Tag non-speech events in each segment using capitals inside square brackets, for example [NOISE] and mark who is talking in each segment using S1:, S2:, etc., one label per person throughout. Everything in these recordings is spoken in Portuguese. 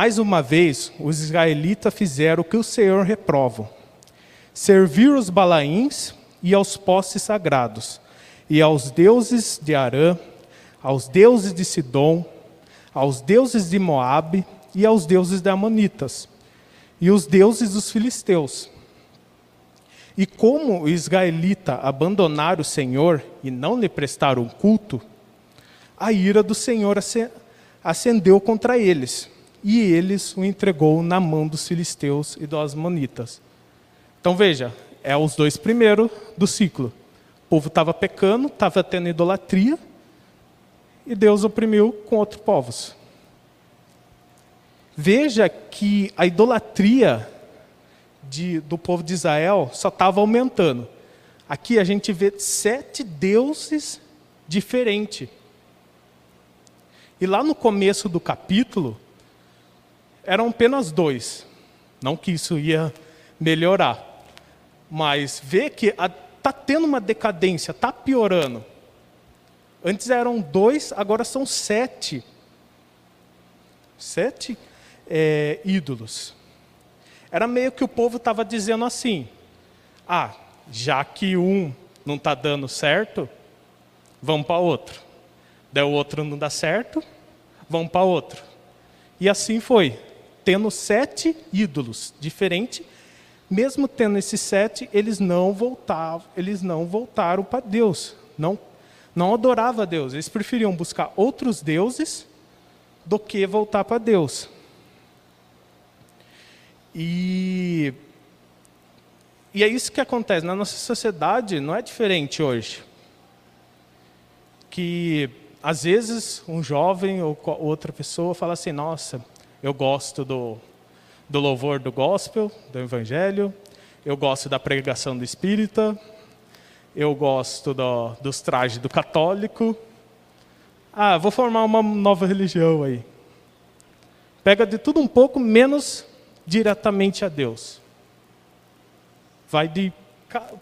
S1: Mais uma vez, os israelitas fizeram o que o Senhor reprova: servir os balaíns e aos postes sagrados, e aos deuses de Arã, aos deuses de Sidom, aos deuses de Moabe e aos deuses de Amonitas, e os deuses dos filisteus. E como os israelitas abandonaram o Senhor e não lhe prestaram culto, a ira do Senhor acendeu contra eles, e eles o entregou na mão dos filisteus e dos amonitas. Então veja, é os dois primeiros do ciclo. O povo estava pecando, estava tendo idolatria, e Deus oprimiu com outros povos. Veja que a idolatria de, do povo de Israel só estava aumentando. Aqui a gente vê sete deuses diferentes. E lá no começo do capítulo, eram apenas dois. Não que isso ia melhorar. Mas vê que está tendo uma decadência, está piorando. Antes eram dois, agora são sete. Sete é, ídolos. Era meio que o povo estava dizendo assim: ah, já que um não está dando certo, vamos para outro. Daí o outro não dá certo, vamos para outro. E assim foi, tendo sete ídolos diferentes mesmo tendo esses sete, eles não voltavam, eles não voltaram para Deus, não, não adoravam a Deus. Eles preferiam buscar outros deuses do que voltar para Deus. E, e é isso que acontece. Na nossa sociedade não é diferente hoje. Que às vezes um jovem ou outra pessoa fala assim: Nossa, eu gosto do, do louvor do gospel, do evangelho, eu gosto da pregação do espírita, eu gosto do, dos trajes do católico. Ah, vou formar uma nova religião aí. Pega de tudo um pouco, menos diretamente a Deus. Vai de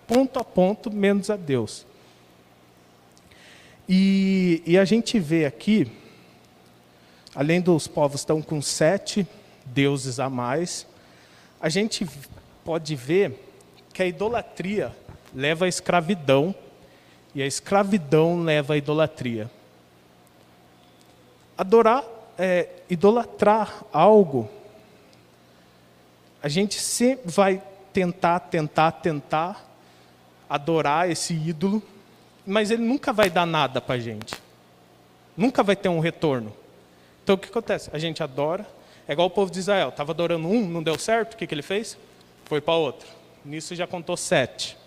S1: ponto a ponto, menos a Deus. E, e a gente vê aqui, além dos povos estão com sete, deuses a mais, a gente pode ver que a idolatria leva à escravidão e a escravidão leva à idolatria. Adorar, é, idolatrar algo, a gente sempre vai tentar, tentar, tentar adorar esse ídolo, mas ele nunca vai dar nada para a gente. Nunca vai ter um retorno. Então o que acontece? A gente adora, é igual o povo de Israel, estava adorando um, não deu certo, o que, que ele fez? Foi para outro. Nisso já contou sete.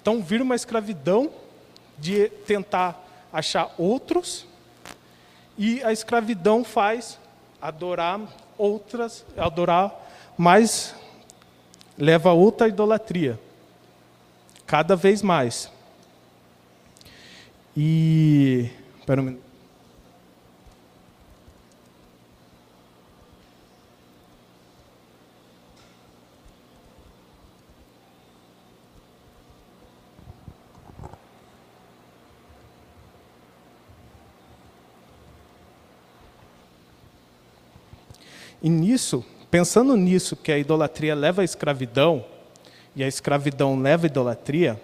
S1: Então vira uma escravidão de tentar achar outros, e a escravidão faz adorar outras, adorar mais, leva a outra idolatria. Cada vez mais. E. Espera um minuto. E nisso, pensando nisso, que a idolatria leva à escravidão, e a escravidão leva à idolatria,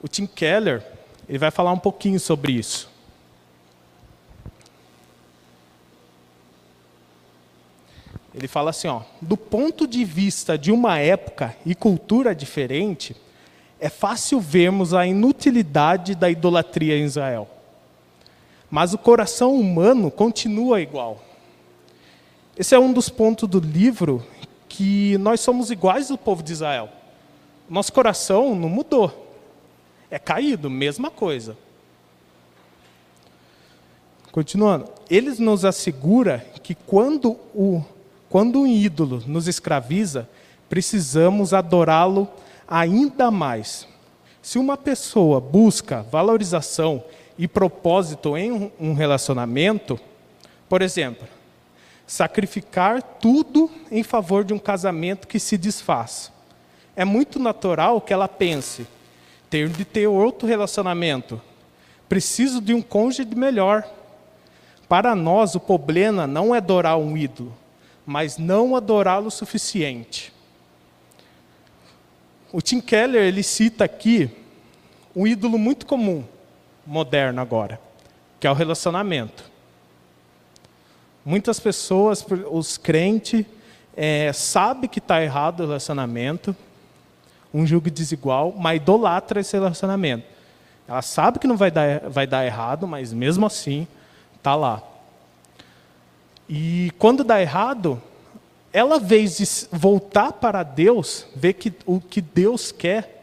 S1: o Tim Keller ele vai falar um pouquinho sobre isso. Ele fala assim, ó, do ponto de vista de uma época e cultura diferente, é fácil vermos a inutilidade da idolatria em Israel. Mas o coração humano continua igual. Esse é um dos pontos do livro que nós somos iguais ao povo de Israel. Nosso coração não mudou. É caído, mesma coisa. Continuando, eles nos assegura que quando o quando um ídolo nos escraviza, precisamos adorá-lo ainda mais. Se uma pessoa busca valorização e propósito em um relacionamento, por exemplo, sacrificar tudo em favor de um casamento que se desfaz. É muito natural que ela pense: ter de ter outro relacionamento. Preciso de um cônjuge melhor para nós o problema não é adorar um ídolo, mas não adorá-lo o suficiente. O Tim Keller ele cita aqui um ídolo muito comum, moderno agora, que é o relacionamento. Muitas pessoas, os crentes, é, sabe que está errado o relacionamento, um julgo desigual, mas idolatra esse relacionamento. Ela sabe que não vai dar, vai dar errado, mas mesmo assim está lá. E quando dá errado, ela, vez de voltar para Deus, ver que o que Deus quer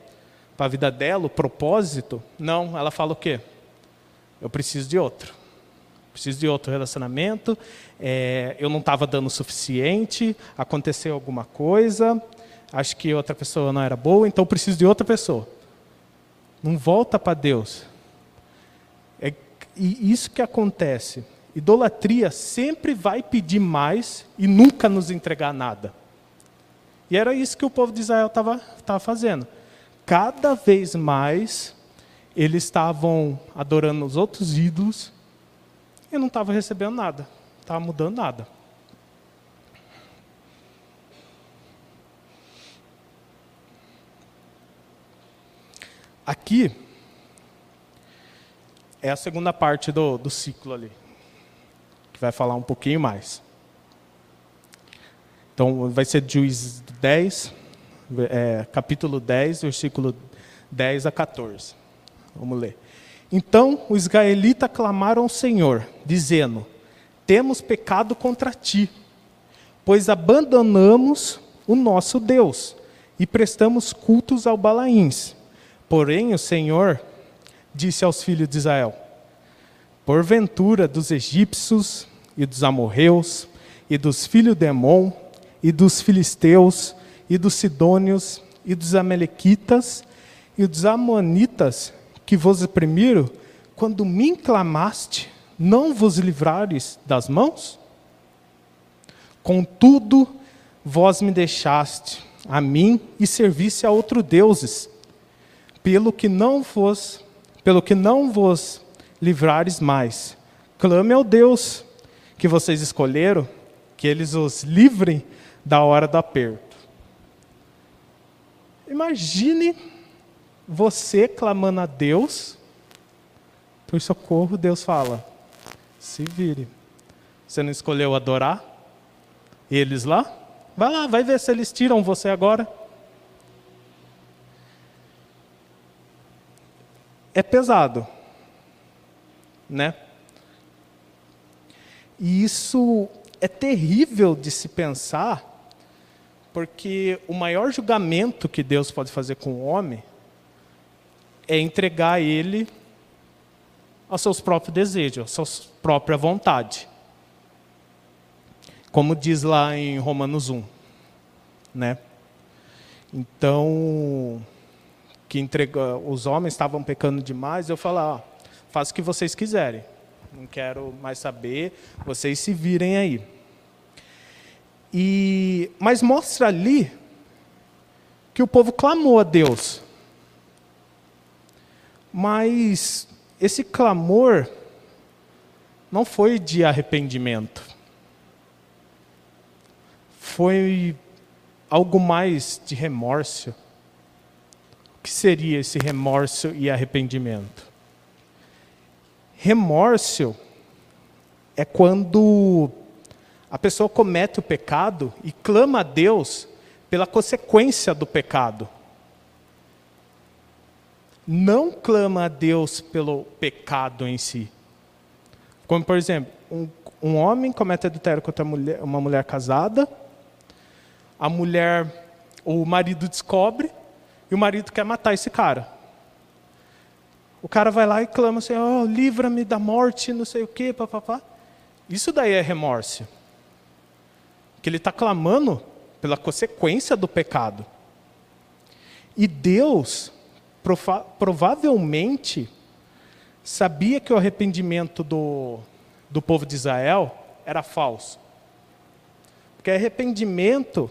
S1: para a vida dela, o propósito, não, ela fala o quê? Eu preciso de outro. Preciso de outro relacionamento, é, eu não estava dando o suficiente, aconteceu alguma coisa, acho que outra pessoa não era boa, então preciso de outra pessoa. Não volta para Deus. É, e isso que acontece. Idolatria sempre vai pedir mais e nunca nos entregar nada. E era isso que o povo de Israel estava fazendo. Cada vez mais eles estavam adorando os outros ídolos e não estavam recebendo nada, não estava mudando nada. Aqui é a segunda parte do, do ciclo ali, que vai falar um pouquinho mais. Então, vai ser Juízes 10, é, capítulo 10, versículo 10 a 14. Vamos ler. Então os israelitas clamaram ao Senhor, dizendo: Temos pecado contra ti, pois abandonamos o nosso Deus e prestamos cultos ao Balaíns. Porém, o Senhor disse aos filhos de Israel: Porventura dos egípcios e dos amorreus e dos filhos de Emon e dos filisteus e dos sidônios e dos amalequitas e dos amonitas que vos oprimiram, quando me clamaste, não vos livrares das mãos? Contudo, vós me deixaste a mim e serviste a outros deuses pelo que não vos, pelo que não vos livrares mais. Clame ao Deus que vocês escolheram, que eles os livrem da hora do aperto. Imagine você clamando a Deus por socorro, Deus fala: se vire. Você não escolheu adorar? Eles lá? Vai lá, vai ver se eles tiram você agora. é pesado, né? E isso é terrível de se pensar, porque o maior julgamento que Deus pode fazer com o homem é entregar ele aos seus próprios desejos, à sua própria vontade. Como diz lá em Romanos 1, né? Então, que entrega, os homens estavam pecando demais, eu falava, ah, faça o que vocês quiserem. Não quero mais saber, vocês se virem aí. E, mas mostra ali que o povo clamou a Deus. Mas esse clamor não foi de arrependimento. Foi algo mais de remorso o que seria esse remorso e arrependimento? Remorso é quando a pessoa comete o pecado e clama a Deus pela consequência do pecado. Não clama a Deus pelo pecado em si. Como, por exemplo, um, um homem comete adultério contra mulher, uma mulher casada, a mulher, o marido descobre, e o marido quer matar esse cara. O cara vai lá e clama assim: oh, livra-me da morte, não sei o quê, papapá. Isso daí é remorso. Que ele está clamando pela consequência do pecado. E Deus, provavelmente, sabia que o arrependimento do, do povo de Israel era falso. Porque arrependimento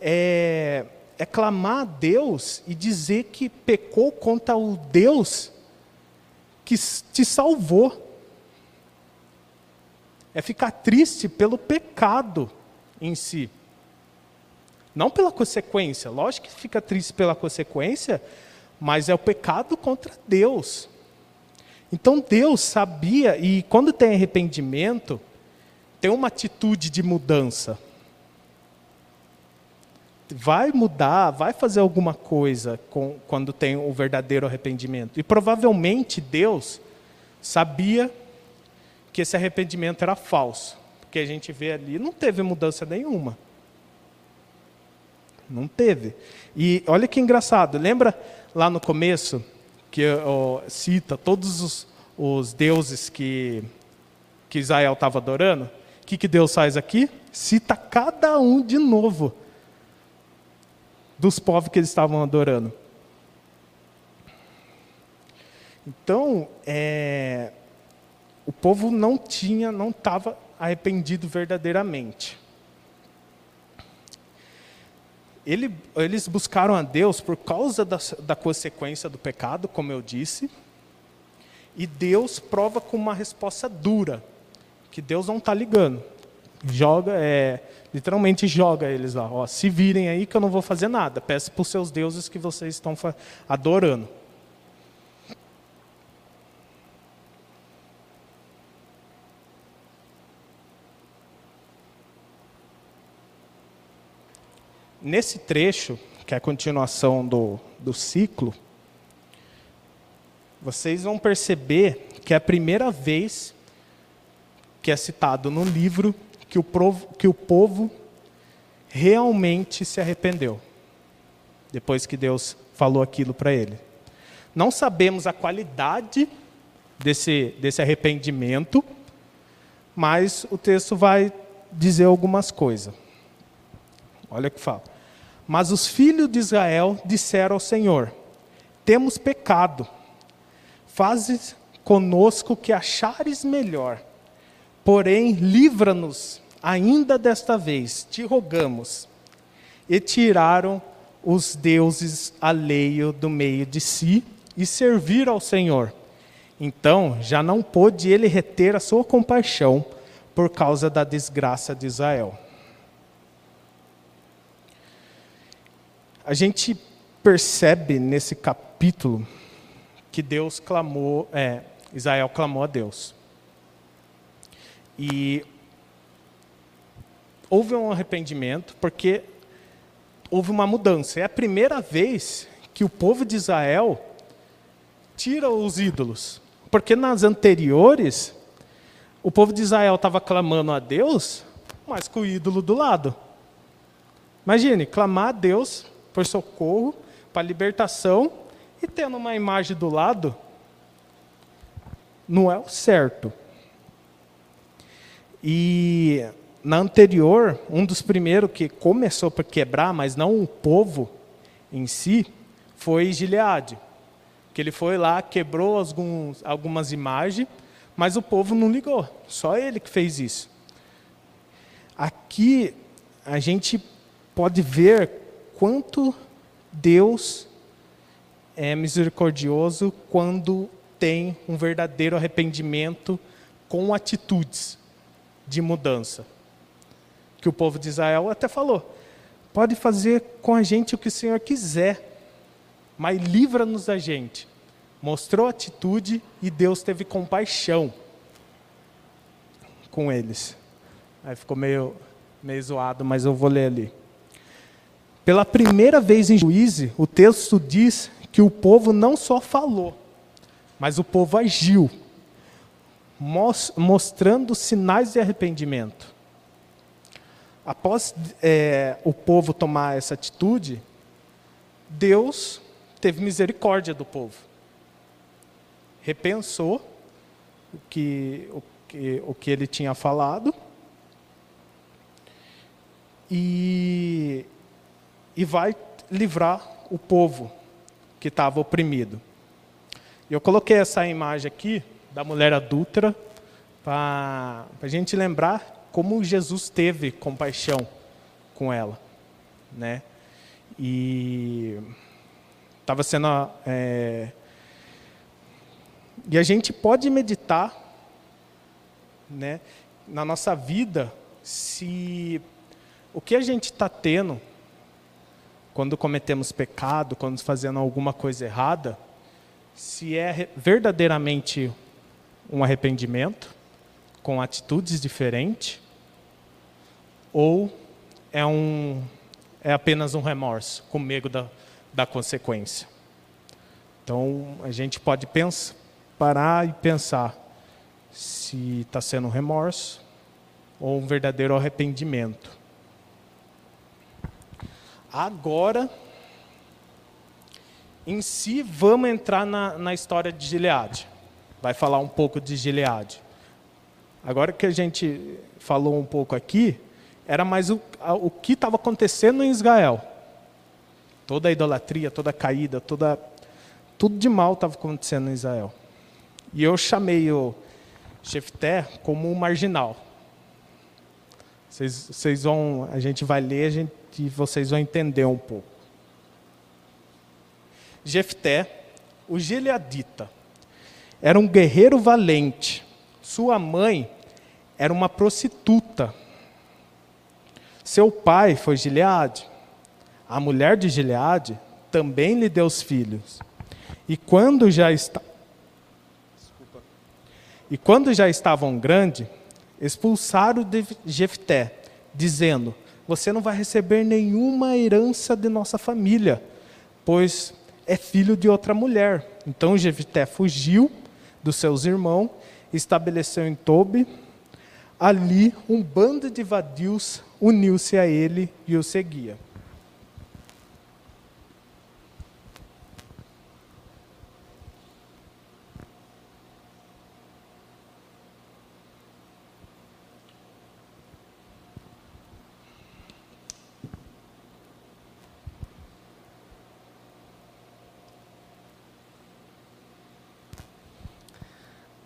S1: é é clamar a Deus e dizer que pecou contra o Deus que te salvou. é ficar triste pelo pecado em si. Não pela consequência. Lógico que fica triste pela consequência, mas é o pecado contra Deus. Então Deus sabia, e quando tem arrependimento, tem uma atitude de mudança. Vai mudar, vai fazer alguma coisa com, quando tem o verdadeiro arrependimento. E provavelmente Deus sabia que esse arrependimento era falso. Porque a gente vê ali, não teve mudança nenhuma. Não teve. E olha que engraçado, lembra lá no começo que oh, cita todos os, os, deuses que, que Israel estava adorando? O que, que Deus faz aqui? Cita cada um de novo dos povos que eles estavam adorando. Então, é, o povo não tinha, não estava arrependido verdadeiramente. Ele, eles buscaram a Deus por causa da, da consequência do pecado, como eu disse, e Deus prova com uma resposta dura, que Deus não está ligando. Joga, é, literalmente joga eles lá, ó, se virem aí que eu não vou fazer nada, peço para os seus deuses que vocês estão adorando. Nesse trecho, que é a continuação do, do ciclo, vocês vão perceber que é a primeira vez que é citado no livro que o, provo, que o povo realmente se arrependeu, depois que Deus falou aquilo para ele. Não sabemos a qualidade desse, desse arrependimento, mas o texto vai dizer algumas coisas. Olha o que fala. Mas os filhos de Israel disseram ao Senhor: Temos pecado, fazes conosco o que achares melhor. Porém, livra-nos ainda desta vez, te rogamos. E tiraram os deuses alheio do meio de si e serviram ao Senhor. Então já não pôde ele reter a sua compaixão por causa da desgraça de Israel. A gente percebe nesse capítulo que Deus clamou, é, Israel clamou a Deus. E houve um arrependimento, porque houve uma mudança. É a primeira vez que o povo de Israel tira os ídolos. Porque nas anteriores, o povo de Israel estava clamando a Deus, mas com o ídolo do lado. Imagine, clamar a Deus por socorro, para libertação, e tendo uma imagem do lado, não é o certo. E na anterior, um dos primeiros que começou para quebrar, mas não o povo em si, foi Gileade. Que ele foi lá, quebrou alguns, algumas imagens, mas o povo não ligou. Só ele que fez isso. Aqui a gente pode ver quanto Deus é misericordioso quando tem um verdadeiro arrependimento com atitudes de mudança. Que o povo de Israel até falou: pode fazer com a gente o que o Senhor quiser, mas livra-nos da gente. Mostrou atitude e Deus teve compaixão com eles. Aí ficou meio, meio zoado, mas eu vou ler ali. Pela primeira vez em Juízes, o texto diz que o povo não só falou, mas o povo agiu, mostrando sinais de arrependimento. Após é, o povo tomar essa atitude, Deus teve misericórdia do povo. Repensou o que, o que, o que ele tinha falado e e vai livrar o povo que estava oprimido. Eu coloquei essa imagem aqui da mulher adúltera para a gente lembrar como Jesus teve compaixão com ela, né? E estava sendo é, e a gente pode meditar, né? na nossa vida se o que a gente está tendo quando cometemos pecado, quando fazendo alguma coisa errada, se é verdadeiramente um arrependimento com atitudes diferentes ou é um é apenas um remorso com medo da, da consequência. Então a gente pode pensar, parar e pensar se está sendo um remorso ou um verdadeiro arrependimento. Agora, em si, vamos entrar na, na história de Gileade. Vai falar um pouco de Gileade. Agora que a gente falou um pouco aqui, era mais o, o que estava acontecendo em Israel. Toda a idolatria, toda a caída, toda, tudo de mal estava acontecendo em Israel. E eu chamei o Jefté como um marginal. Vocês, vocês vão, a gente vai ler a gente, e vocês vão entender um pouco. Jefté, o gileadita, era um guerreiro valente. Sua mãe era uma prostituta. Seu pai foi Gileade. A mulher de Gileade também lhe deu os filhos. E quando já está E quando já estavam grandes, expulsaram de Jefté, dizendo: Você não vai receber nenhuma herança de nossa família, pois é filho de outra mulher. Então Jefté fugiu dos seus irmãos, estabeleceu em Tobi. Ali, um bando de vadios uniu-se a ele e o seguia.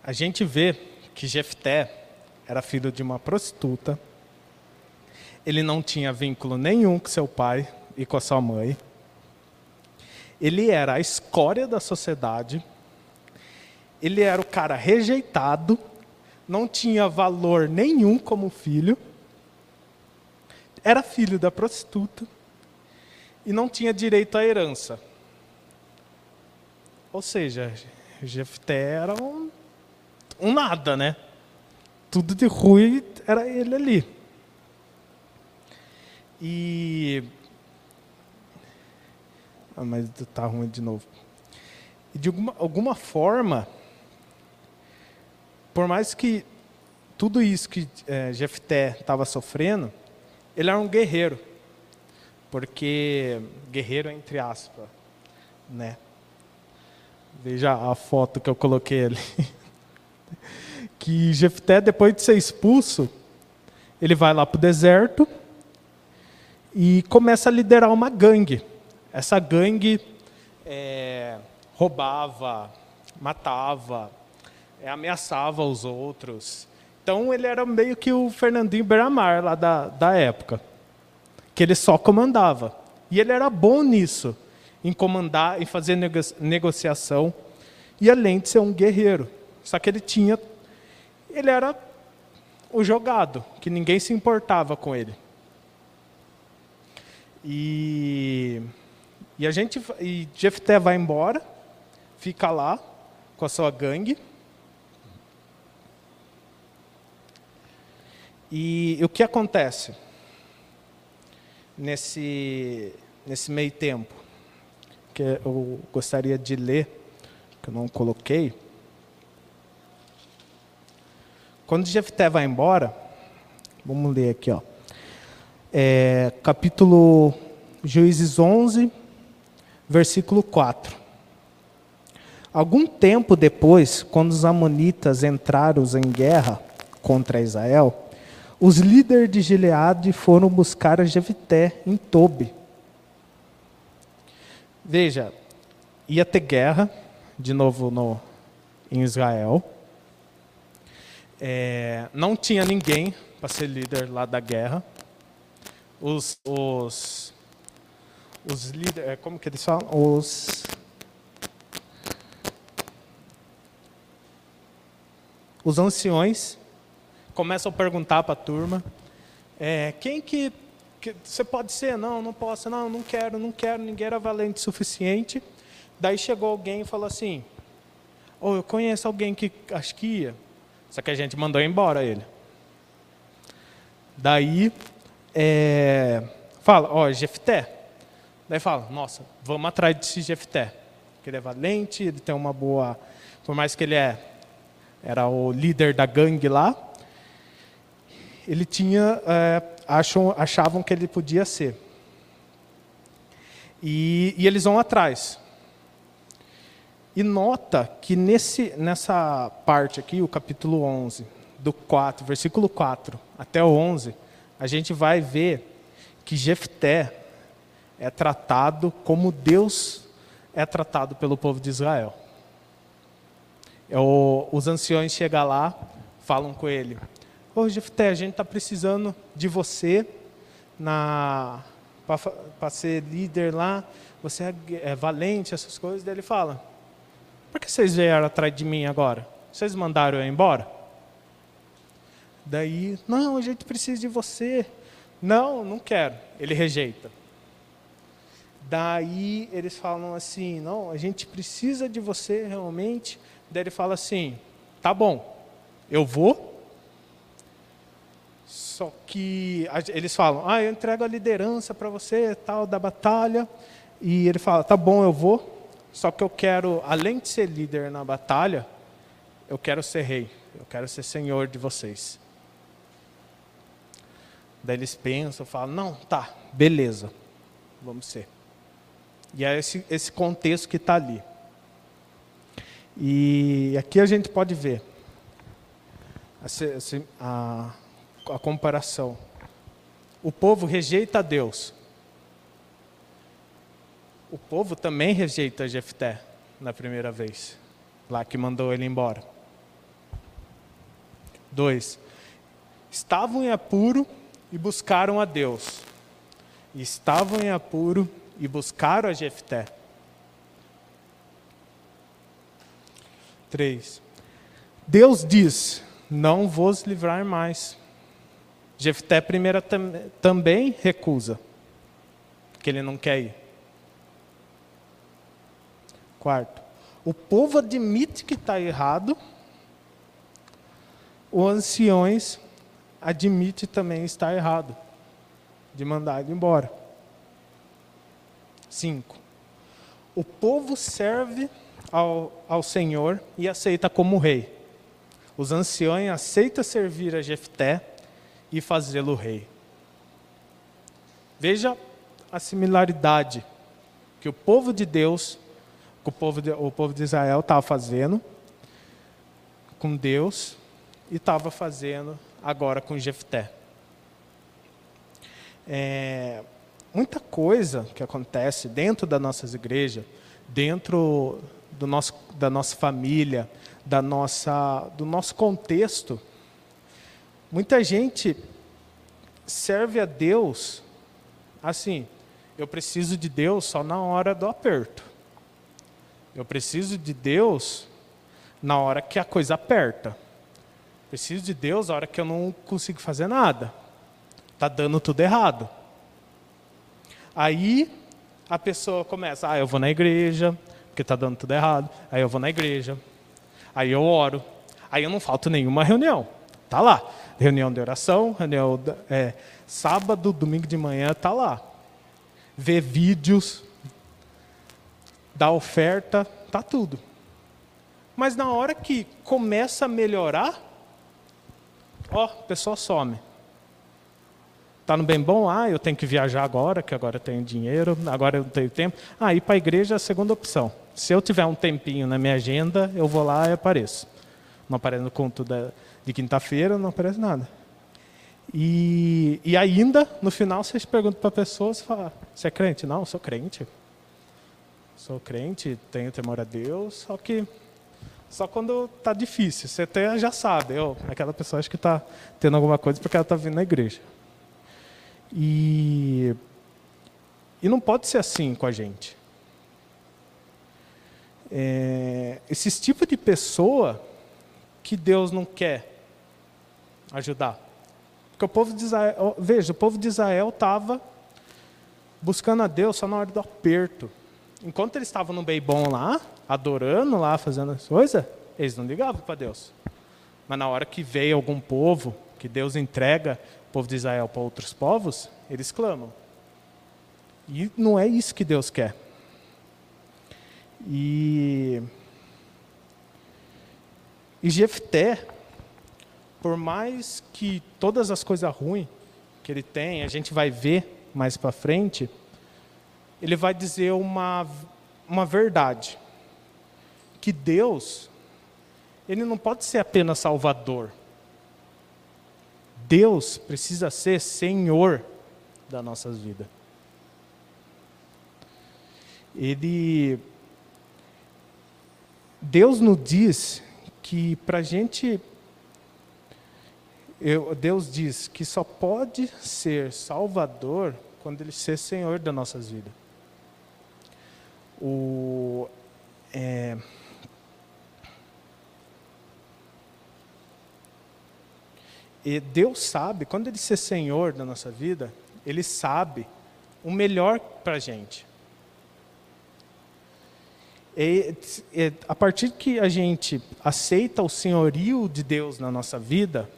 S1: A gente vê que Jefté era filho de uma prostituta. Ele não tinha vínculo nenhum com seu pai e com a sua mãe. Ele era a escória da sociedade. Ele era o cara rejeitado, não tinha valor nenhum como filho. Era filho da prostituta e não tinha direito à herança. Ou seja, Jefté era um um nada, né? Tudo de ruim era ele ali. E. Ah, mas tá ruim de novo. E de alguma, alguma forma, por mais que tudo isso que é, Jefté estava sofrendo, ele era um guerreiro. Porque, guerreiro entre aspas, né? Veja a foto que eu coloquei ali. [LAUGHS] que Jefté, depois de ser expulso, ele vai lá para o deserto e começa a liderar uma gangue. Essa gangue é, roubava, matava, é, ameaçava os outros. Então ele era meio que o Fernandinho Beramar lá da, da época, que ele só comandava. E ele era bom nisso, em comandar, em fazer negociação, e além de ser um guerreiro. Só que ele tinha. Ele era o jogado, que ninguém se importava com ele. E, e a gente. E Jefté vai embora, fica lá com a sua gangue. E, e o que acontece nesse, nesse meio tempo? Que eu gostaria de ler, que eu não coloquei. Quando Jefté vai embora, vamos ler aqui, ó. É, capítulo Juízes 11, versículo 4. Algum tempo depois, quando os amonitas entraram em guerra contra Israel, os líderes de Gileade foram buscar a Jefté em Tobi. Veja, ia ter guerra de novo no, em Israel. É, não tinha ninguém para ser líder lá da guerra. Os, os, os líderes, é, como que eles falam? Os, os anciões começam a perguntar para a turma, é, quem que, que, você pode ser? Não, não posso, não, não quero, não quero, ninguém era valente o suficiente. Daí chegou alguém e falou assim, oh, eu conheço alguém que acho que ia, só que a gente mandou embora ele. Daí, é, fala, ó, Jefté. Daí fala, nossa, vamos atrás desse Jefté. Que ele é valente, ele tem uma boa... Por mais que ele é, era o líder da gangue lá, ele tinha, é, acham, achavam que ele podia ser. E, e, eles vão atrás. E nota que nesse, nessa parte aqui, o capítulo 11, do 4, versículo 4 até o 11, a gente vai ver que Jefté é tratado como Deus é tratado pelo povo de Israel. É os anciões chegam lá, falam com ele, Ô Jefté, a gente está precisando de você para ser líder lá, você é, é, valente, essas coisas. Daí ele fala, por que vocês vieram atrás de mim agora? Vocês mandaram eu embora? Daí, não, a gente precisa de você. Não, não quero. Ele rejeita. Daí eles falam assim, não, a gente precisa de você realmente. Daí ele fala assim, tá bom, eu vou, só que eles falam, ah, eu entrego a liderança para você, tal, da batalha. E ele fala, tá bom, eu vou. Só que eu quero, além de ser líder na batalha, eu quero ser rei. Eu quero ser senhor de vocês. Daí eles pensam, falam, não, tá, beleza, vamos ser. E é esse, esse contexto que está ali. E aqui a gente pode ver a, a, a comparação. O povo rejeita Deus. O povo também rejeita Jefté na primeira vez, lá que mandou ele embora. Dois, estavam em apuro e buscaram a Deus. Estavam em apuro e buscaram a Jefté. Três, Deus diz: Não vos livrar mais. Jefté primeiro tam, também recusa, que ele não quer ir. Quarto, o povo admite que está errado, os anciões admite também estar errado, de mandar ele embora. Cinco, o povo serve ao, ao Senhor e aceita como rei. Os anciões aceitam servir a Jefté, e fazê-lo rei. Veja a similaridade que o povo de Deus, que o povo de, o povo de Israel estava fazendo com Deus e estava fazendo agora com Jefté. É, muita coisa que acontece dentro das nossas igrejas, dentro do nosso, da nossa família, da nossa, do nosso contexto, Muita gente serve a Deus assim, eu preciso de Deus só na hora do aperto. Eu preciso de Deus na hora que a coisa aperta. Preciso de Deus na hora que eu não consigo fazer nada. Está dando tudo errado. Aí a pessoa começa, ah, eu vou na igreja, porque está dando tudo errado. Aí eu vou na igreja. Aí eu oro. Aí eu não falto nenhuma reunião. Tá lá reunião de oração, reunião é, sábado, domingo de manhã, está lá. Vê vídeos, dá oferta, tá tudo. Mas na hora que começa a melhorar, ó, a pessoa some. Está no bem bom? Ah, eu tenho que viajar agora, que agora eu tenho dinheiro, agora eu não tenho tempo. Ah, ir para a igreja é a segunda opção. Se eu tiver um tempinho na minha agenda, eu vou lá e apareço. Não apareço no culto da, de quinta-feira, não aparece nada. E, e ainda, no final, vocês perguntam para a pessoa, você fala, você é crente? Não, sou crente. Sou crente, tenho temor a Deus, só que só quando está difícil. Você até já sabe, eu, aquela pessoa acho que está tendo alguma coisa porque ela está vindo na igreja. E, e não pode ser assim com a gente. É, esses tipos de pessoa que Deus não quer ajudar. Porque o povo de Israel, veja, o povo de Israel estava buscando a Deus só na hora do aperto. Enquanto eles estavam no bem bom lá, adorando lá, fazendo as coisas, eles não ligavam para Deus. Mas na hora que veio algum povo, que Deus entrega o povo de Israel para outros povos, eles clamam. E não é isso que Deus quer. E, e Jefté, por mais que todas as coisas ruins que ele tem, a gente vai ver mais para frente, ele vai dizer uma, uma verdade. Que Deus, ele não pode ser apenas Salvador. Deus precisa ser Senhor das nossas vidas. Ele. Deus nos diz que para a gente. Eu, Deus diz que só pode ser Salvador quando Ele ser Senhor das nossas vidas. O, é, e Deus sabe, quando Ele ser Senhor da nossa vida, Ele sabe o melhor para a gente. E, e, a partir que a gente aceita o senhorio de Deus na nossa vida,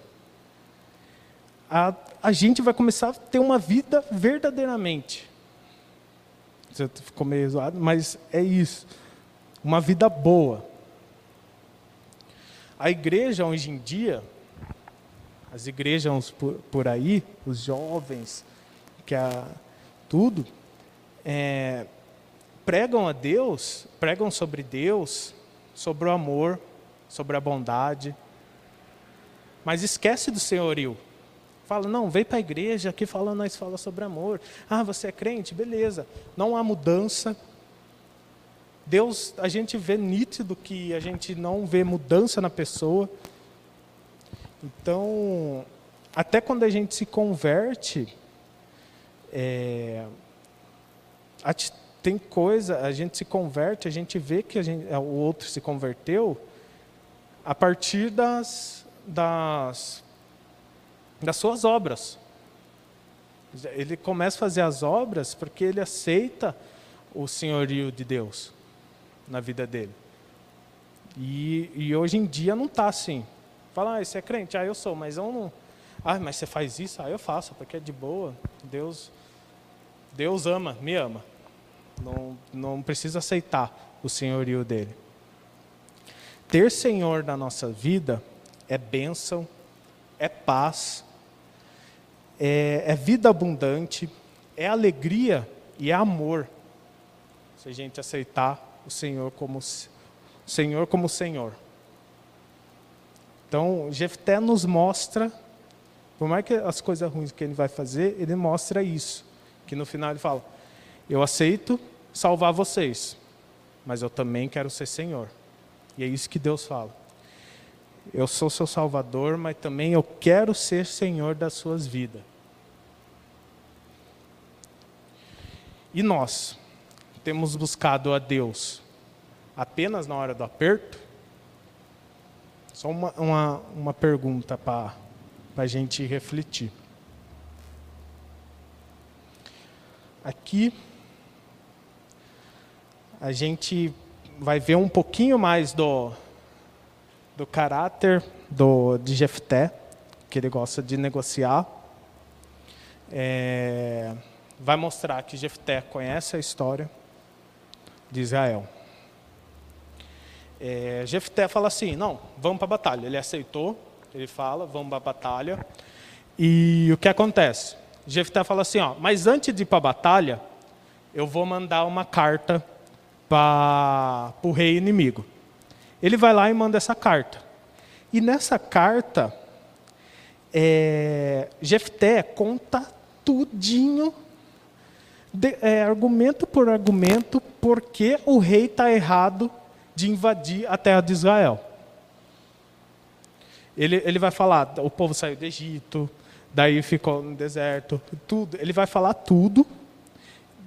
S1: a, a gente vai começar a ter uma vida verdadeiramente você ficou meio zoado, mas é isso. Uma vida boa. A igreja hoje em dia, as igrejas por, por aí, os jovens, que a, tudo, é, pregam a Deus, pregam sobre Deus, sobre o amor, sobre a bondade, mas esquece do senhorio. Fala, não, vem para a igreja, aqui falando, nós fala sobre amor. Ah, você é crente? Beleza. Não há mudança. Deus, a gente vê nítido que a gente não vê mudança na pessoa. Então, até quando a gente se converte, é, tem coisa, a gente se converte, a gente vê que gente, o outro se converteu a partir das, das das suas obras. Ele começa a fazer as obras porque ele aceita o senhorio de Deus na vida dele. E, e hoje em dia não está assim. Fala, ah, você é crente? Ah, eu sou, mas eu não. Ah, mas você faz isso? Ah, eu faço, porque é de boa. Deus, Deus ama, me ama. Não, não precisa aceitar o senhorio dele. Ter Senhor na nossa vida é bênção, é paz, é, é vida abundante, é alegria e é amor. Se a gente aceitar o Senhor como Senhor como Senhor. Então, Jefté nos mostra, por mais que as coisas ruins que ele vai fazer, ele mostra isso. Que no final ele fala: Eu aceito salvar vocês, mas eu também quero ser Senhor. E é isso que Deus fala. Eu sou seu Salvador, mas também eu quero ser Senhor das suas vidas. E nós temos buscado a Deus apenas na hora do aperto? Só uma, uma, uma pergunta para a gente refletir. Aqui a gente vai ver um pouquinho mais do, do caráter do, de Jefté, que ele gosta de negociar. É, vai mostrar que Jefté conhece a história de Israel. É, Jefté fala assim, não, vamos para a batalha. Ele aceitou, ele fala, vamos para a batalha. E o que acontece? Jefté fala assim, ó, mas antes de ir para a batalha, eu vou mandar uma carta para o rei inimigo. Ele vai lá e manda essa carta. E nessa carta, é, Jefté conta tudinho de, é, argumento por argumento, porque o rei está errado de invadir a terra de Israel. Ele, ele vai falar, o povo saiu do Egito, daí ficou no deserto, tudo. Ele vai falar tudo.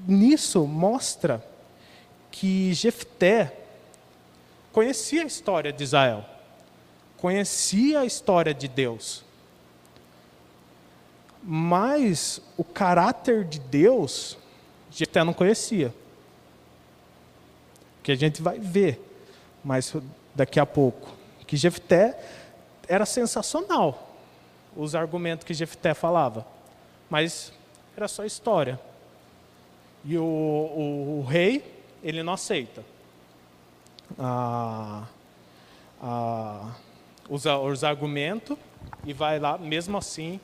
S1: Nisso mostra que Jefté conhecia a história de Israel, conhecia a história de Deus. Mas o caráter de Deus, Jefté não conhecia. Que a gente vai ver mais daqui a pouco. Que Jefté era sensacional, os argumentos que Jefté falava. Mas era só história. E o, o, o rei, ele não aceita. Ah, ah, os argumentos e vai lá, mesmo assim,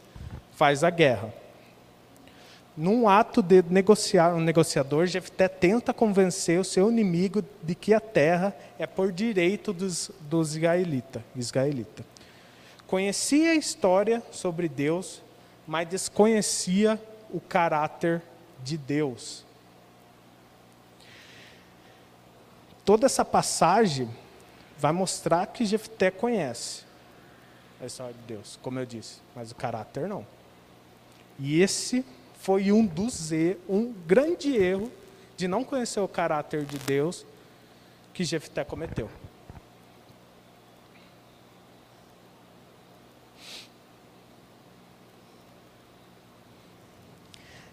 S1: faz a guerra. Num ato de negociar, um negociador, Jefté tenta convencer o seu inimigo de que a terra é por direito dos, dos israelitas. Israelita. Conhecia a história sobre Deus, mas desconhecia o caráter de Deus. Toda essa passagem vai mostrar que Jefté conhece a história de Deus, como eu disse, mas o caráter não. E esse foi um dos erros, um grande erro de não conhecer o caráter de Deus que Jefté cometeu.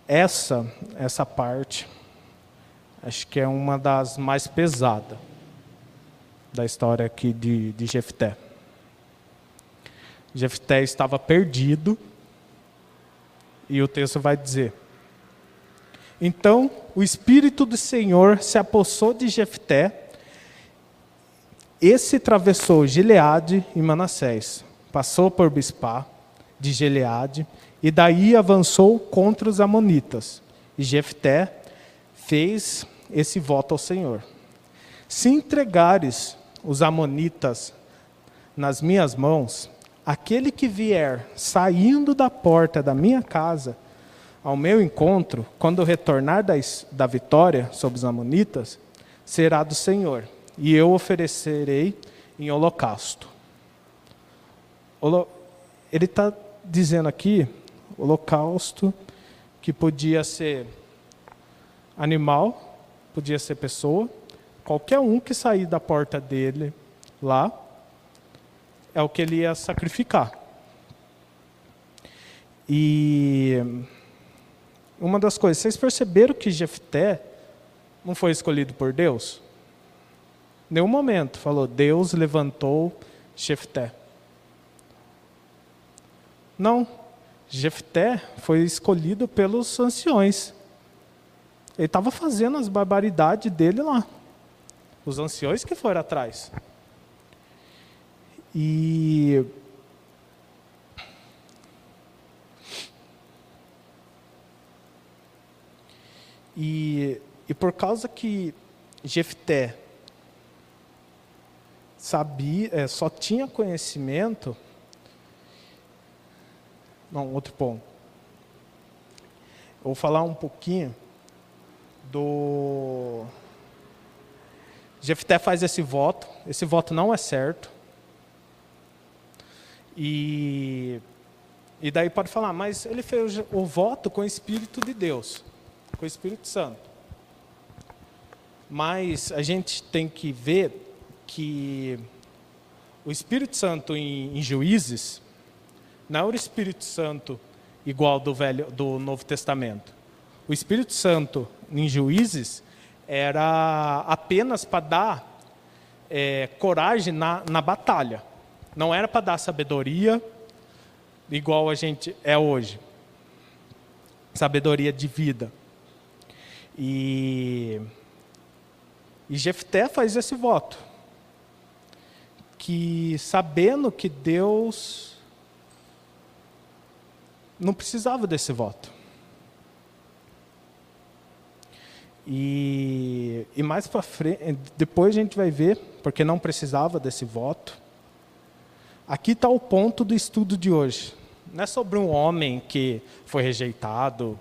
S1: Essa, essa parte, acho que é uma das mais pesadas da história aqui de, de Jefté. Jefté estava perdido, e o texto vai dizer: Então o Espírito do Senhor se apossou de Jefté, esse atravessou Gileade e Manassés, passou por Bispá de Gileade, e daí avançou contra os amonitas. E Jefté fez esse voto ao Senhor: Se entregares os amonitas nas minhas mãos, aquele que vier saindo da porta da minha casa ao meu encontro, quando retornar da, da vitória sobre os amonitas, será do Senhor, e eu oferecerei em holocausto. Ele está dizendo aqui holocausto, que podia ser animal, podia ser pessoa, qualquer um que sair da porta dele lá, é o que ele ia sacrificar. E uma das coisas, vocês perceberam que Jefté não foi escolhido por Deus? Nenhum momento falou, Deus levantou Jefté. Não, Jefté foi escolhido pelos anciões. Ele estava fazendo as barbaridades dele lá. Os anciões que foram atrás. E E, e por causa que Jefté sabia, é, só tinha conhecimento não, outro ponto. Eu vou falar um pouquinho do. Jefté faz esse voto, esse voto não é certo. E, e daí pode falar, mas ele fez o voto com o Espírito de Deus, com o Espírito Santo. Mas a gente tem que ver que o Espírito Santo em, em Juízes, não era o Espírito Santo igual do velho do Novo Testamento. O Espírito Santo em Juízes era apenas para dar é, coragem na, na batalha. Não era para dar sabedoria igual a gente é hoje. Sabedoria de vida. E, e Jefté faz esse voto. Que sabendo que Deus não precisava desse voto. E, e mais para frente, depois a gente vai ver, porque não precisava desse voto. Aqui está o ponto do estudo de hoje. Não é sobre um homem que foi rejeitado,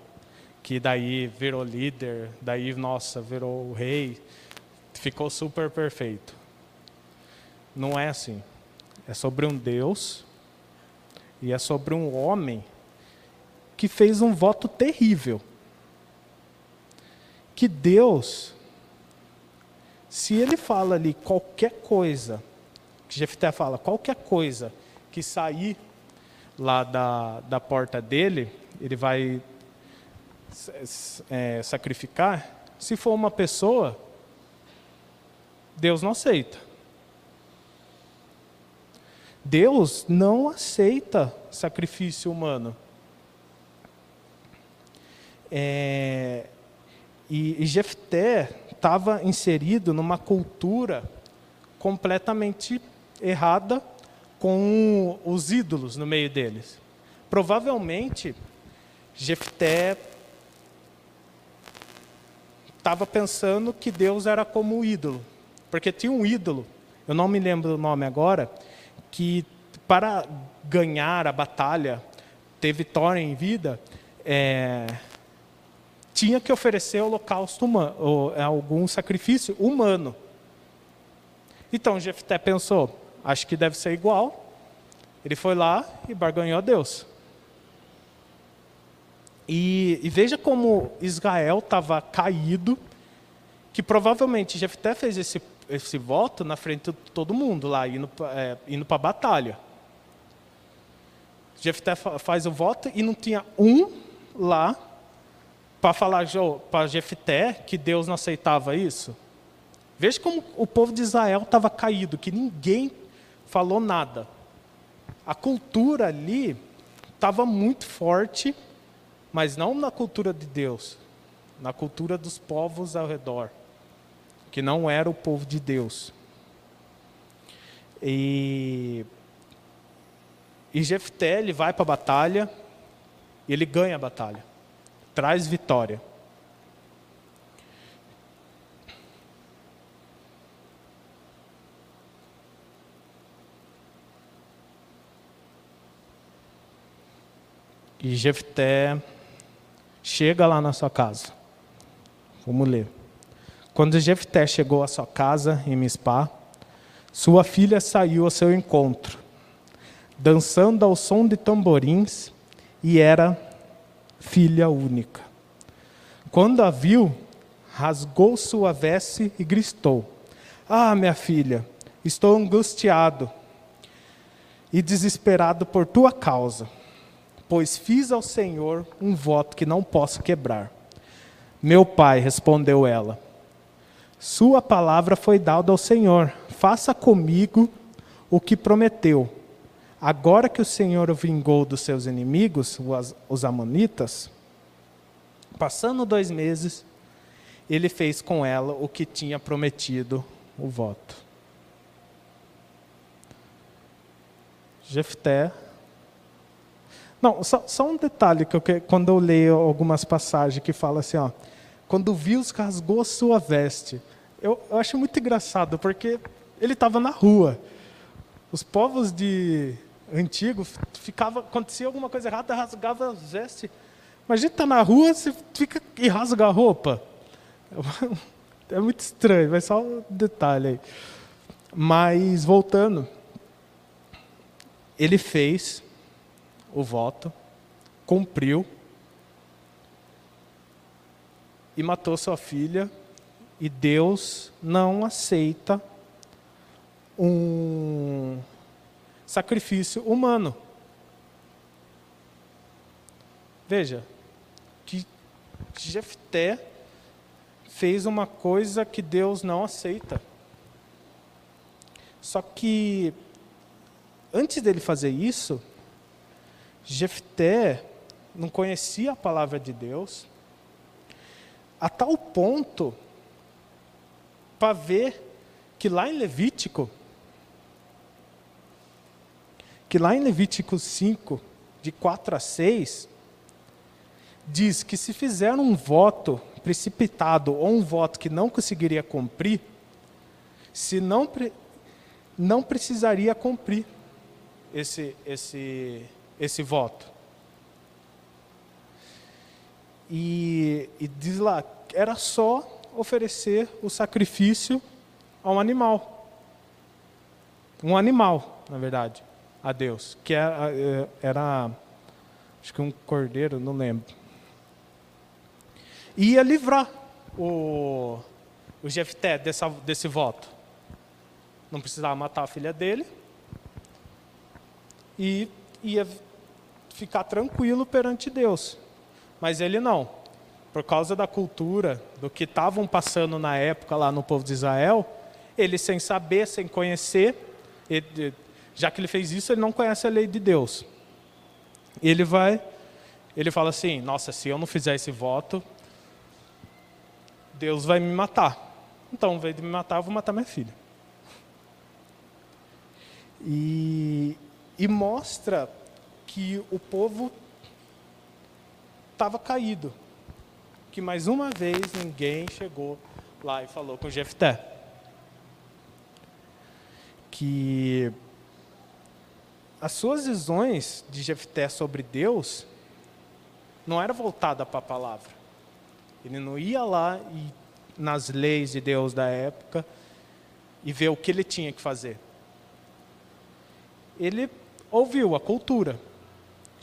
S1: que daí virou líder, daí, nossa, virou rei, ficou super perfeito. Não é assim. É sobre um Deus e é sobre um homem que fez um voto terrível. Que Deus, se ele fala ali qualquer coisa, que Jefté fala, qualquer coisa que sair lá da, da porta dele, ele vai é, sacrificar, se for uma pessoa, Deus não aceita. Deus não aceita sacrifício humano. É, e, e Jefté estava inserido numa cultura completamente errada com os ídolos no meio deles. Provavelmente, Jefté estava pensando que Deus era como o ídolo, porque tinha um ídolo, eu não me lembro o nome agora, que para ganhar a batalha, ter vitória em vida, é, tinha que oferecer holocausto humano, algum sacrifício humano. Então Jefté pensou, acho que deve ser igual. Ele foi lá e barganhou a Deus. E, e veja como Israel estava caído, que provavelmente Jefté fez esse, esse voto na frente de todo mundo lá, indo, é, indo para a batalha. Jefté faz o voto e não tinha um lá para falar para Jefté que Deus não aceitava isso. Veja como o povo de Israel estava caído, que ninguém falou nada. A cultura ali estava muito forte, mas não na cultura de Deus, na cultura dos povos ao redor, que não era o povo de Deus. E, e Jefté, ele vai para a batalha, ele ganha a batalha, traz vitória. E Jefté chega lá na sua casa. Vamos ler. Quando Jefté chegou à sua casa em Mispá, sua filha saiu ao seu encontro, dançando ao som de tamborins, e era filha única. Quando a viu, rasgou sua veste e gritou: Ah, minha filha, estou angustiado e desesperado por tua causa pois fiz ao Senhor um voto que não posso quebrar. Meu pai, respondeu ela, sua palavra foi dada ao Senhor, faça comigo o que prometeu. Agora que o Senhor o vingou dos seus inimigos, os Amonitas, passando dois meses, ele fez com ela o que tinha prometido o voto. Jefté não, só, só um detalhe que eu, quando eu leio algumas passagens que fala assim, ó, quando viu rasgou a sua veste. Eu, eu acho muito engraçado porque ele estava na rua. Os povos de antigo ficava acontecia alguma coisa errada, rasgava a veste. Imagina estar tá na rua, você fica e rasga a roupa. [LAUGHS] É muito estranho, mas só um detalhe aí. Mas voltando, ele fez o voto, cumpriu e matou sua filha, e Deus não aceita um sacrifício humano. Veja, que Jefté fez uma coisa que Deus não aceita. Só que antes dele fazer isso, Jefté não conhecia a palavra de Deus, a tal ponto para ver que lá em Levítico, que lá em Levítico 5, de 4 a 6, diz que se fizer um voto precipitado ou um voto que não conseguiria cumprir, se não, não precisaria cumprir esse, esse, esse voto. E, e diz lá, era só oferecer o sacrifício a um animal. Um animal, na verdade, a Deus, que era, é, era acho que um cordeiro, não lembro. E ia livrar o, o Jefté dessa, desse voto. Não precisava matar a filha dele. E ia ficar tranquilo perante Deus. Mas ele não. Por causa da cultura, do que estavam passando na época lá no povo de Israel, ele sem saber, sem conhecer, ele, já que ele fez isso, ele não conhece a lei de Deus. Ele vai, ele fala assim: Nossa, se eu não fizer esse voto, Deus vai me matar. Então, ao invés de me matar, eu vou matar minha filha. E, e mostra que o povo estava caído. Que mais uma vez ninguém chegou lá e falou com Jefté. Que as suas visões de Jefté sobre Deus não era voltada para a palavra. Ele não ia lá e nas leis de Deus da época e ver o que ele tinha que fazer. Ele ouviu a cultura.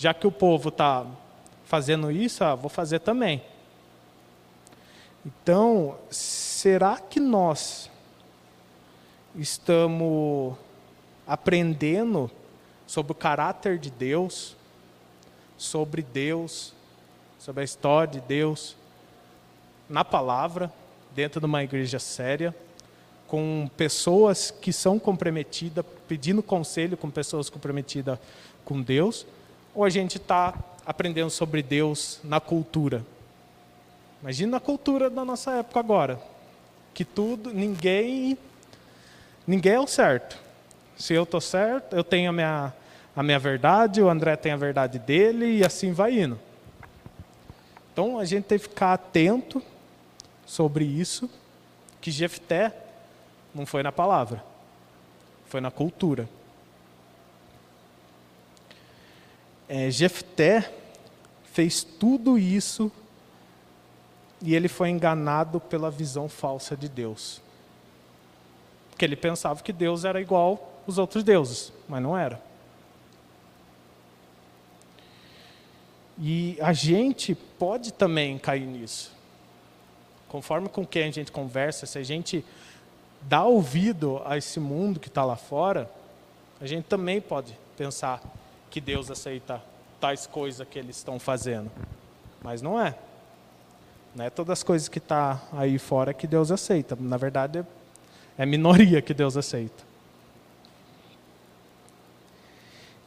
S1: Já que o povo está fazendo isso, ah, vou fazer também. Então, será que nós estamos aprendendo sobre o caráter de Deus, sobre Deus, sobre a história de Deus, na palavra, dentro de uma igreja séria, com pessoas que são comprometidas, pedindo conselho com pessoas comprometidas com Deus, ou a gente está aprendendo sobre Deus na cultura? Imagina a cultura da nossa época agora, que tudo, ninguém, ninguém é o certo. Se eu estou certo, eu tenho a minha, a minha verdade, o André tem a verdade dele e assim vai indo. Então a gente tem que ficar atento sobre isso, que Jefté não foi na palavra, foi na cultura. É, Jefté fez tudo isso e ele foi enganado pela visão falsa de Deus. Porque ele pensava que Deus era igual os outros deuses, mas não era. E a gente pode também cair nisso. Conforme com quem a gente conversa, se a gente dá ouvido a esse mundo que está lá fora, a gente também pode pensar que Deus aceita tais coisas que eles estão fazendo. Mas não é. Não é todas as coisas que estão tá aí fora que Deus aceita. Na verdade, é minoria que Deus aceita.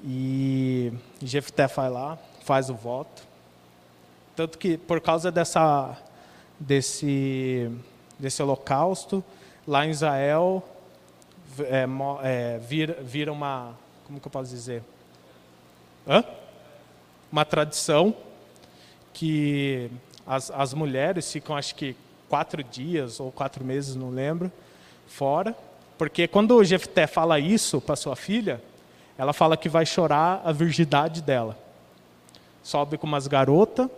S1: E Jefté vai lá, faz o voto. Tanto que, por causa dessa, desse, desse holocausto, lá em Israel, é, é, vira, vira uma. Como que eu posso dizer? Hã? Uma tradição que as, as mulheres ficam, acho que, quatro dias ou quatro meses, não lembro, fora. Porque quando o Jefté fala isso para sua filha, ela fala que vai chorar a virgindade dela. Sobe com umas garotas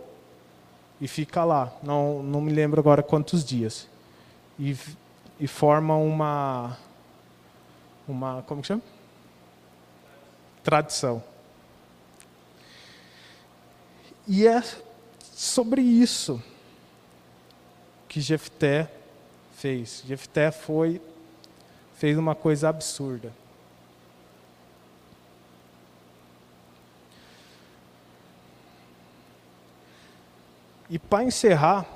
S1: e fica lá. Não, não me lembro agora quantos dias. E, e forma uma. Uma. Como que chama? Tradição. E é sobre isso que Jefté fez. Jefté foi fez uma coisa absurda. E para encerrar,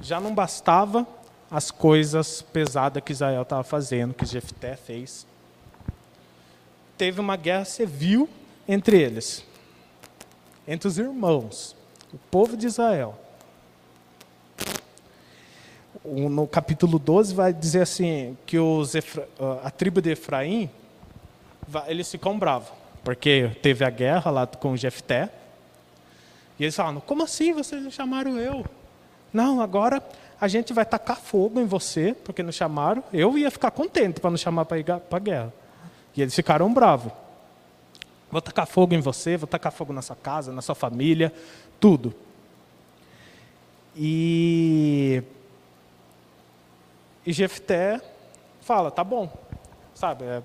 S1: já não bastava as coisas pesadas que Israel estava fazendo, que Jefté fez. Teve uma guerra civil entre eles entre os irmãos, o povo de Israel. No capítulo 12 vai dizer assim que os, a tribo de Efraim, eles ficam bravos, porque teve a guerra lá com Jefté. E eles falam, como assim vocês chamaram eu? Não, agora a gente vai tacar fogo em você, porque não chamaram. Eu ia ficar contente para não chamar para a guerra. E eles ficaram bravos. Vou tacar fogo em você, vou tacar fogo na sua casa, na sua família, tudo. E, e Jefté fala, tá bom, sabe? É,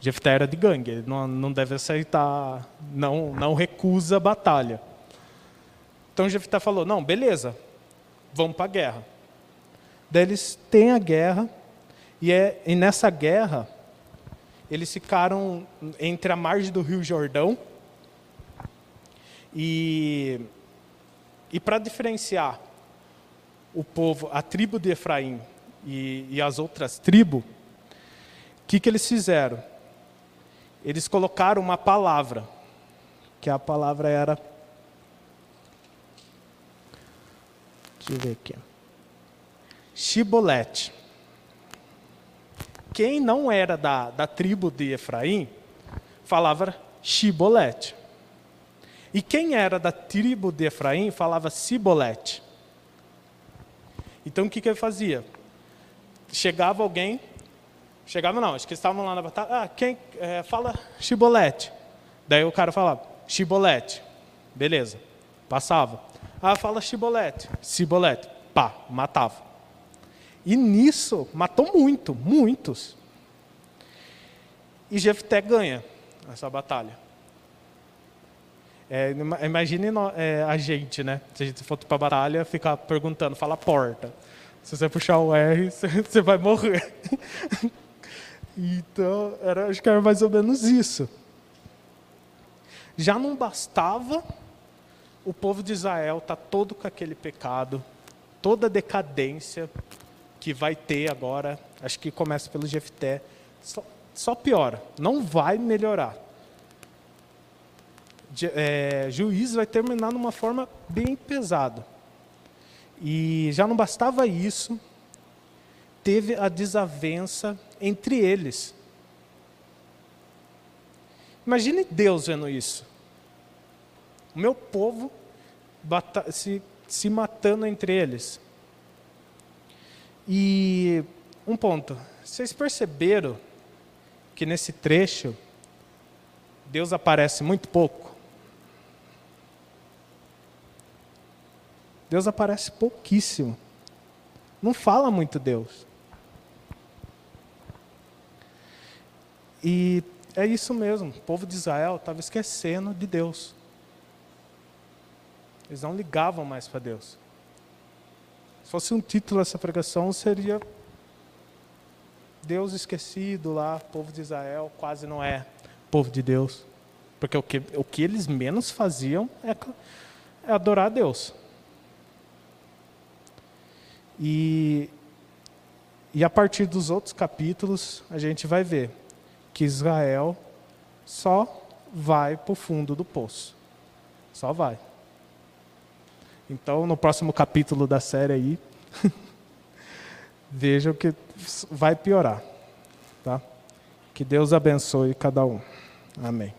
S1: Jefté era de gangue, ele não, não deve aceitar, não, não recusa a batalha. Então Jefté falou, não, beleza, vamos para a guerra. Daí eles têm a guerra, e, é, e nessa guerra eles ficaram entre a margem do Rio Jordão E, e para diferenciar o povo, a tribo de Efraim e, e as outras tribos, o que, que eles fizeram? Eles colocaram uma palavra, que a palavra era. Deixa eu ver aqui. Shibolete. Quem não era da, da tribo de Efraim, falava Shibolete. E quem era da tribo de Efraim falava Sibolete. Então o que, que ele fazia? Chegava alguém, chegava não, acho que estavam lá na batalha, ah, quem é, fala Chibolete? Daí o cara falava, Chibolete, beleza, passava. Ah, fala Chibolete, Cibolete, pá, matava. E nisso, matou muito, muitos. E Jefté ganha essa batalha. É, imagine é, a gente, né? Se a gente for para a batalha, ficar perguntando, fala porta. Se você puxar o R, [LAUGHS] você vai morrer. [LAUGHS] então, era, acho que era mais ou menos isso. Já não bastava o povo de Israel estar tá todo com aquele pecado, toda a decadência que vai ter agora, acho que começa pelo Jefté, só, só piora, não vai melhorar é, juiz vai terminar numa forma bem pesada. E já não bastava isso, teve a desavença entre eles. Imagine Deus vendo isso. O meu povo se, se matando entre eles. E um ponto, vocês perceberam que nesse trecho Deus aparece muito pouco? Deus aparece pouquíssimo. Não fala muito Deus. E é isso mesmo, o povo de Israel estava esquecendo de Deus. Eles não ligavam mais para Deus. Se fosse um título essa pregação, seria Deus esquecido lá, povo de Israel, quase não é povo de Deus. Porque o que, o que eles menos faziam é, é adorar a Deus. E, e a partir dos outros capítulos, a gente vai ver que Israel só vai para o fundo do poço. Só vai. Então, no próximo capítulo da série aí, [LAUGHS] vejam que vai piorar. Tá? Que Deus abençoe cada um. Amém.